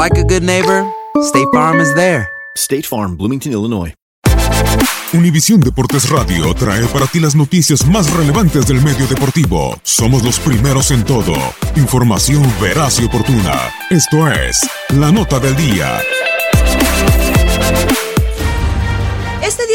like a good neighbor, State Farm is there. State Farm, Bloomington, Illinois. Univisión Deportes Radio trae para ti las noticias más relevantes del medio deportivo. Somos los primeros en todo. Información veraz y oportuna. Esto es La Nota del Día.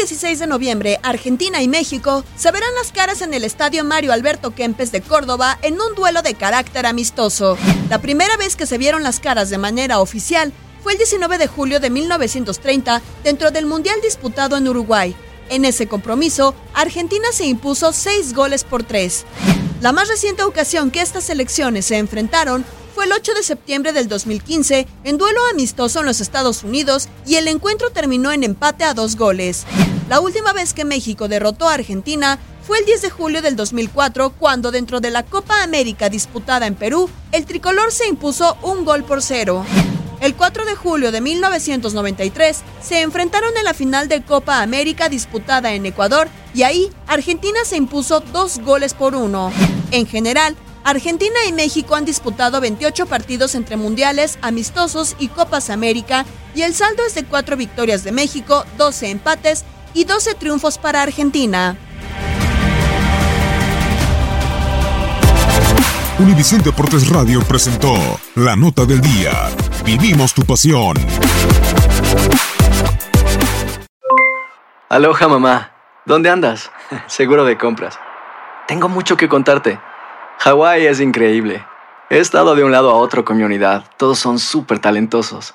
Este 16 de noviembre, Argentina y México se verán las caras en el Estadio Mario Alberto Kempes de Córdoba en un duelo de carácter amistoso. La primera vez que se vieron las caras de manera oficial fue el 19 de julio de 1930 dentro del Mundial disputado en Uruguay. En ese compromiso, Argentina se impuso 6 goles por 3. La más reciente ocasión que estas selecciones se enfrentaron fue el 8 de septiembre del 2015 en duelo amistoso en los Estados Unidos y el encuentro terminó en empate a dos goles. La última vez que México derrotó a Argentina fue el 10 de julio del 2004 cuando dentro de la Copa América disputada en Perú, el tricolor se impuso un gol por cero. El 4 de julio de 1993 se enfrentaron en la final de Copa América disputada en Ecuador y ahí Argentina se impuso dos goles por uno. En general, Argentina y México han disputado 28 partidos entre mundiales, amistosos y Copas América y el saldo es de 4 victorias de México, 12 empates y 12 triunfos para Argentina. Univisión Deportes Radio presentó La Nota del Día. Vivimos tu pasión. Aloha mamá, ¿dónde andas? Seguro de compras. Tengo mucho que contarte. Hawái es increíble. He estado de un lado a otro con mi unidad. Todos son súper talentosos.